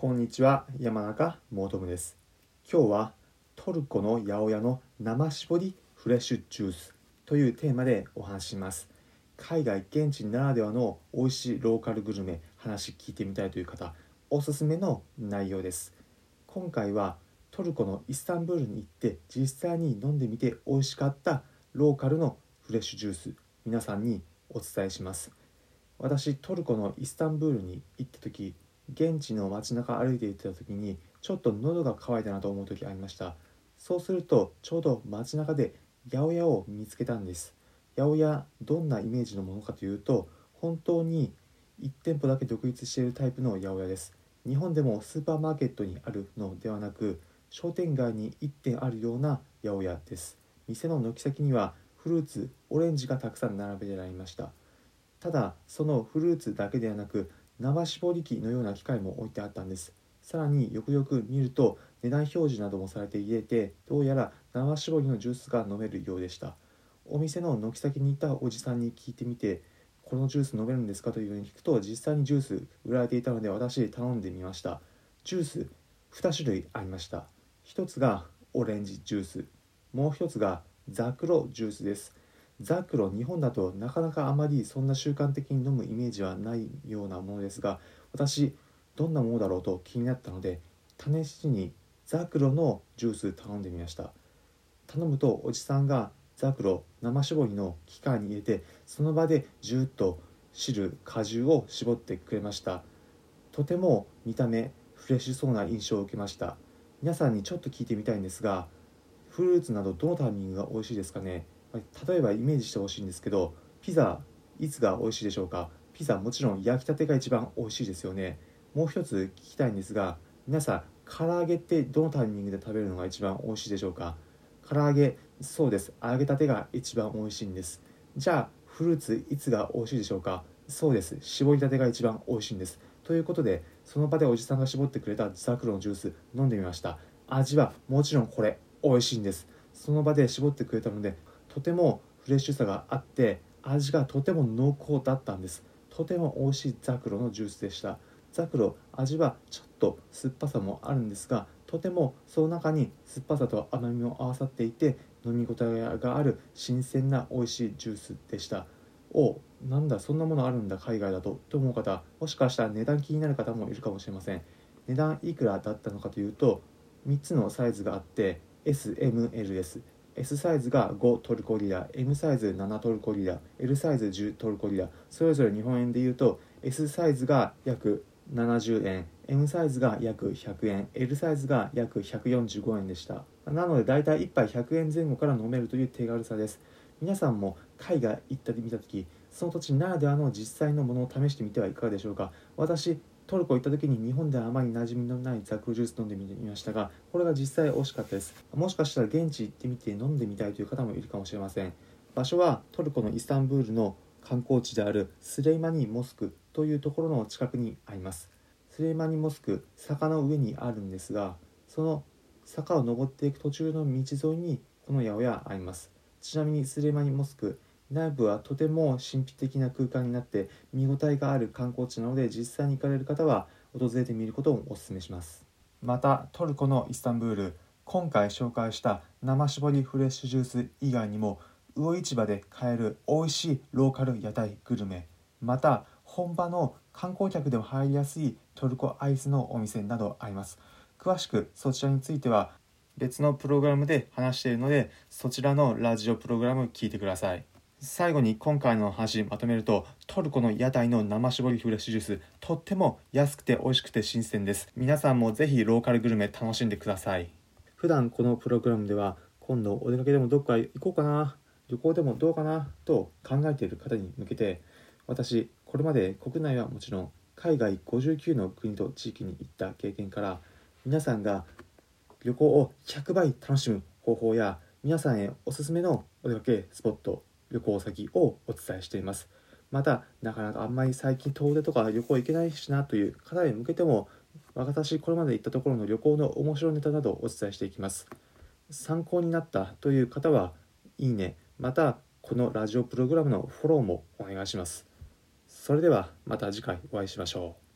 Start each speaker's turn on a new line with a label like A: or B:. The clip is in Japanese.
A: こんにちは山中モトムです。今日はトルコの八百屋の生搾りフレッシュジュースというテーマでお話します。海外現地ならではの美味しいローカルグルメ話聞いてみたいという方おすすめの内容です。今回はトルコのイスタンブールに行って実際に飲んでみて美味しかったローカルのフレッシュジュース皆さんにお伝えします。私トルコのイスタンブールに行った時現地の街中歩いていた時にちょっと喉が渇いたなと思う時ありました。そうするとちょうど街中で八百屋を見つけたんです。八百屋どんなイメージのものかというと本当に1店舗だけ独立しているタイプの八百屋です。日本でもスーパーマーケットにあるのではなく商店街に1店あるような八百屋です。店の軒先にはフルーツオレンジがたくさん並べられました。ただそのフルーツだけではなく生搾り機のような機械も置いてあったんです。さらによくよく見ると値段表示などもされていてどうやら生搾りのジュースが飲めるようでした。お店の軒先にいたおじさんに聞いてみてこのジュース飲めるんですかというように聞くと実際にジュース売られていたので私頼んでみました。ジュース2種類ありました。1つがオレンジジュース。もう1つがザクロジュースです。ザクロ日本だとなかなかあまりそんな習慣的に飲むイメージはないようなものですが私どんなものだろうと気になったので試しにザクロのジュース頼んでみました。頼むとおじさんがザクロ生搾りの機械に入れてその場でジューッと汁果汁を絞ってくれました。とても見た目フレッシュそうな印象を受けました。皆さんにちょっと聞いてみたいんですがフルーツなどどのタイミングが美味しいですかね？例えばイメージしてほしいんですけどピザいつが美味しいでしょうか？ピザもちろん焼きたてが一番美味しいですよね。もう一つ聞きたいんですが皆さん唐揚げってどのタイミングで食べるのが一番美味しいでしょうか？唐揚げそうです。揚げたてが一番美味しいんです。じゃあフルーツいつが美味しいでしょうか？そうです。絞りたてが一番美味しいんです。ということでその場でおじさんが絞ってくれたザクロのジュース飲んでみました。味はもちろんこれ美味しいんです。その場で絞ってくれたのでとてもフレッシュさがあって味がとても濃厚だったんです。とても美味しいザクロのジュースでした。ザクロ味はちょっと酸っぱさもあるんですがとてもその中に酸っぱさと甘みも合わさっていて飲み応えがある新鮮な美味しいジュースでした。おなんだそんなものあるんだ海外だとと思う方もしかしたら値段気になる方もいるかもしれません。値段いくらだったのかというと3つのサイズがあって SMLS S サイズが5トルコリラ M サイズ7トルコリラ L サイズ10トルコリラそれぞれ日本円で言うと S サイズが約70円 M サイズが約100円 L サイズが約145円でした。なので大体1杯100円前後から飲めるという手軽さです。皆さんも海外行ったり見た時その土地ならではの実際のものを試してみてはいかがでしょうか？私トルコ行った時に日本ではあまり馴染みのないザクロジュース飲んでみましたがこれが実際美味しかったです。もしかしたら現地行ってみて飲んでみたいという方もいるかもしれません。場所はトルコのイスタンブールの観光地であるスレイマニモスクというところの近くにあります。スレイマニモスク坂の上にあるんですがその坂を登っていく途中の道沿いにこの八百屋あります。ちなみにスレイマニモスク内部はとても神秘的な空間になって見応えがある観光地なので実際に行かれる方は訪れてみることをお勧めします。またトルコのイスタンブール今回紹介した生搾りフレッシュジュース以外にも魚市場で買える美味しいローカル屋台グルメ。また本場の観光客でも入りやすいトルコアイスのお店などあります。詳しくそちらについては別のプログラムで話しているのでそちらのラジオプログラム聞いてください。最後に今回の話まとめるとトルコの屋台の生搾りフレッシュジュースとっても安くて美味しくて新鮮です。皆さんもぜひローカルグルメ楽しんでください。普段このプログラムでは今度お出かけでもどっか行こうかな旅行でもどうかなと考えている方に向けて私これまで国内はもちろん海外59の国と地域に行った経験から皆さんが旅行を100倍楽しむ方法や皆さんへおすすめのお出かけスポット旅行先をお伝えしています。またなかなかあんまり最近遠出とか旅行行けないしなという方へ向けても私これまで行ったところの旅行の面白ネタなどをお伝えしていきます。参考になったという方はいいね。またこのラジオプログラムのフォローもお願いします。それではまた次回お会いしましょう。